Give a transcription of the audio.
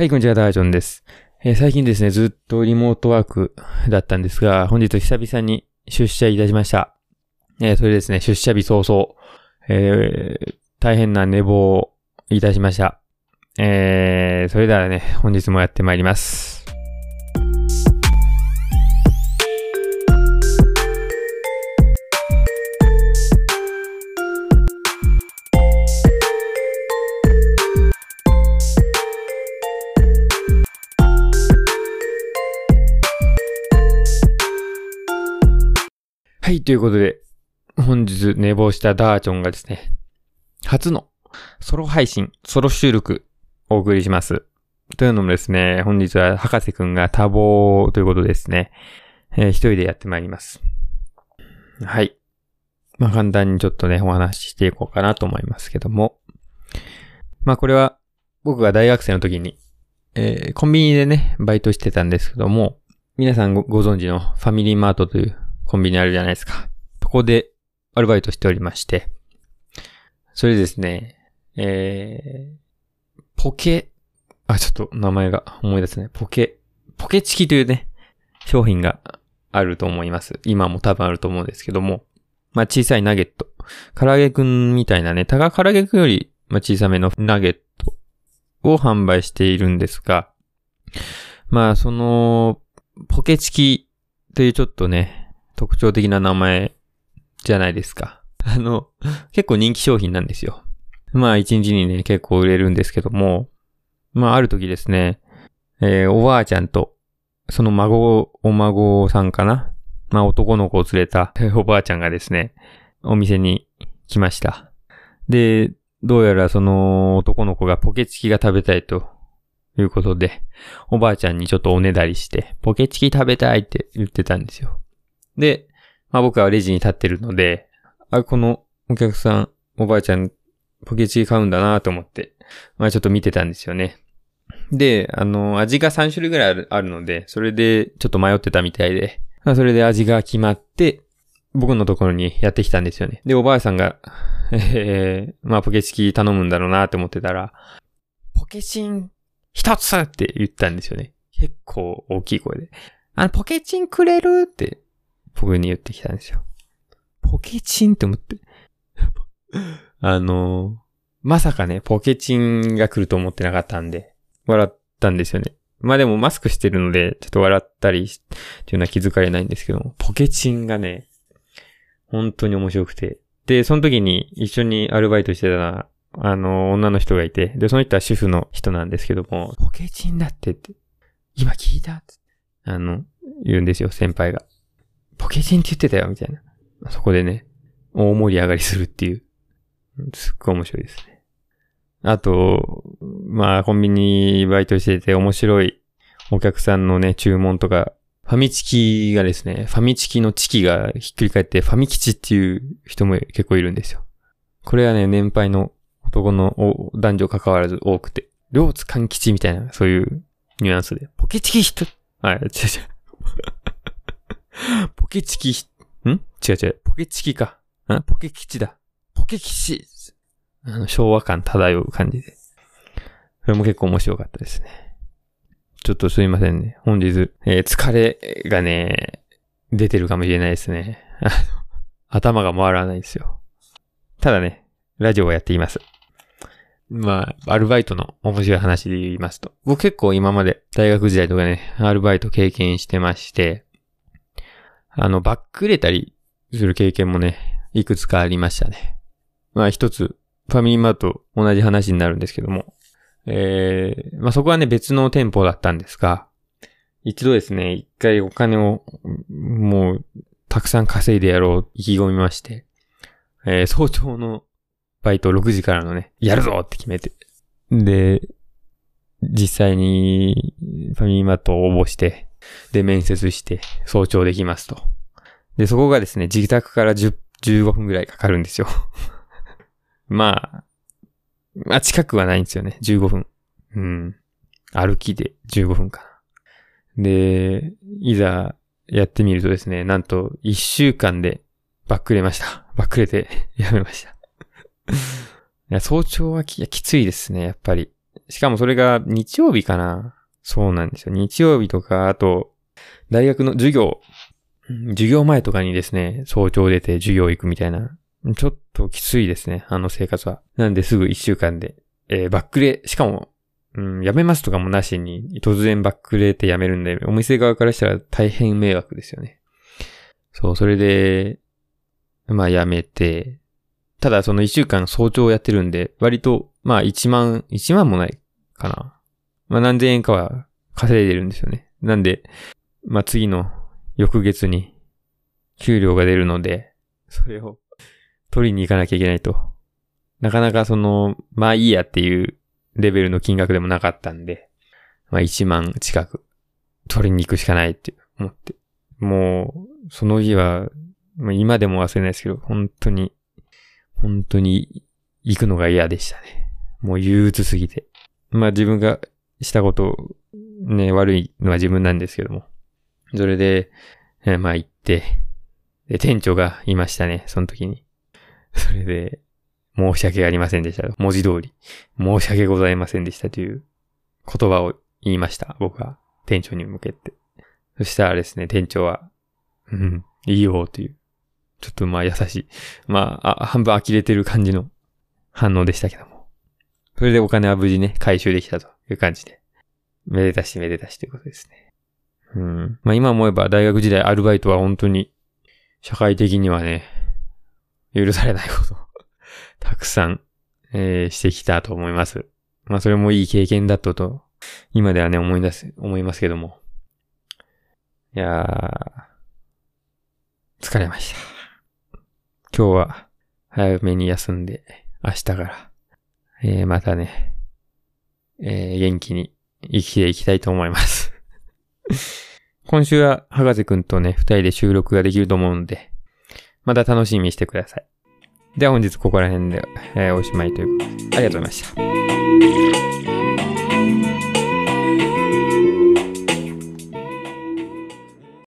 はい、こんにちは、ダージョンです。えー最近ですね、ずっとリモートワークだったんですが、本日久々に出社いたしました。えーそれですね、出社日早々、えー大変な寝坊をいたしました。えーそれではね、本日もやってまいります。はい、ということで、本日寝坊したダーチョンがですね、初のソロ配信、ソロ収録お送りします。というのもですね、本日は博士くんが多忙ということですね、えー一人でやってまいります。はい。まあ簡単にちょっとね、お話ししていこうかなと思いますけども。まあこれは僕が大学生の時に、えーコンビニでね、バイトしてたんですけども、皆さんごご存知のファミリーマートというコンビニあるじゃないですか。そこでアルバイトしておりまして、それですね、えー、ポケ、あ、ちょっと名前が思い出せない。ポケ、ポケチキというね、商品があると思います。今も多分あると思うんですけども、まあ小さいナゲット。唐揚げくんみたいなね、たが唐揚げくんより、ま、小さめのナゲットを販売しているんですが、まあその、ポケチキというちょっとね、特徴的な名前じゃないですか。あの、結構人気商品なんですよ。まあ一日にね、結構売れるんですけども、まあある時ですね、えーおばあちゃんと、その孫、お孫さんかなまあ男の子を連れた おばあちゃんがですね、お店に来ました。で、どうやらその男の子がポケチキが食べたいということで、おばあちゃんにちょっとおねだりして、ポケチキ食べたいって言ってたんですよ。で、まあ僕はレジに立ってるので、あ、このお客さん、おばあちゃん、ポケチキ買うんだなと思って、まあちょっと見てたんですよね。で、あの、味が3種類ぐらいあるあるので、それでちょっと迷ってたみたいで、まあそれで味が決まって、僕のところにやってきたんですよね。で、おばあさんが、えー、まあポケチキ頼むんだろうなって思ってたら、ポケチン一つって言ったんですよね。結構大きい声で。あの、ポケチンくれる？って僕に言ってきたんですよ。ポケチンって思って。あの、まさかね、ポケチンが来ると思ってなかったんで、笑ったんですよね。まあでもマスクしてるので、ちょっと笑ったりしっていうのは気づかれないんですけども、ポケチンがね、本当に面白くて。で、その時に一緒にアルバイトしてた、あの、女の人がいて、で、その人は主婦の人なんですけども、ポケチンだってって、今聞いた？ってあの、言うんですよ、先輩が。ポケチンって言ってたよ、みたいな。そこでね、大盛り上がりするっていう。すっごい面白いですね。あと、まあ、コンビニバイトしてて面白いお客さんのね、注文とか、ファミチキがですね、ファミチキのチキがひっくり返ってファミ吉っていう人も結構いるんですよ。これはね、年配の男のお男女関わらず多くて、両津勘吉みたいな、そういうニュアンスで、ポケチキ人、あ、違う違う。ポケチキひ、ん？違う違う。ポケチキか。んポケ吉だ。ポケ吉あの、昭和感漂う感じで。それも結構面白かったですね。ちょっとすいませんね。本日、えー疲れがね、出てるかもしれないですね。頭が回らないですよ。ただね、ラジオをやっています。まあ、アルバイトの面白い話で言いますと。僕結構今まで大学時代とかね、アルバイト経験してまして、あの、バックれたりする経験もね、いくつかありましたね。まあ一つ、ファミリーマート同じ話になるんですけども、えー、まあそこはね別の店舗だったんですが、一度ですね、一回お金をもうたくさん稼いでやろう意気込みまして、えー、早朝のバイト6時からのね、やるぞって決めて。で、実際にファミリーマートを応募して、で、面接して、早朝できますと。で、そこがですね、自宅から10 15分ぐらいかかるんですよ。まあ、まあ近くはないんですよね。15分。うん。歩きで15分かな。で、いざやってみるとですね、なんと1週間でバックれました。バックれて やめました。早朝はきついですね、やっぱり。しかもそれが日曜日かな。そうなんですよ。日曜日とか、あと、大学の授業、授業前とかにですね、早朝出て授業行くみたいな。ちょっときついですね、あの生活は。なんですぐ一週間で、えー、バックレ、しかも、うん、辞めますとかもなしに、突然バックレて辞めるんで、お店側からしたら大変迷惑ですよね。そう、それで、まあ辞めて、ただその一週間早朝やってるんで、割と、まあ一万、一万もないかな。まあ何千円かは稼いでるんですよね。なんで、まあ次の翌月に給料が出るので、それを取りに行かなきゃいけないと。なかなかその、まあいいやっていうレベルの金額でもなかったんで、まあ1万近く取りに行くしかないって思って。もう、その日は、まあ、今でも忘れないですけど、本当に、本当に行くのが嫌でしたね。もう憂鬱すぎて。まあ自分がしたことね、悪いのは自分なんですけども。それで、えー、まあ行って、で、店長がいましたね、その時に。それで、申し訳ありませんでした。文字通り、申し訳ございませんでしたという言葉を言いました。僕は店長に向けて。そしたらですね、店長は、うん、いいよという、ちょっとまあ優しい。まあ、あ半分呆れてる感じの反応でしたけども。それでお金は無事ね、回収できたという感じで。めでたしめでたしということですね。うん。まあ今思えば大学時代アルバイトは本当に社会的にはね、許されないこと たくさん、えー、してきたと思います。まあそれもいい経験だったと、今ではね、思い出す、思いますけども。いやー、疲れました。今日は早めに休んで、明日から、えー、またね、えー、元気に生きていきたいと思います 今週は博士くんとね、二人で収録ができると思うんで、また楽しみにしてください。では本日ここら辺で、えー、おしまいということで、ありがとうございました。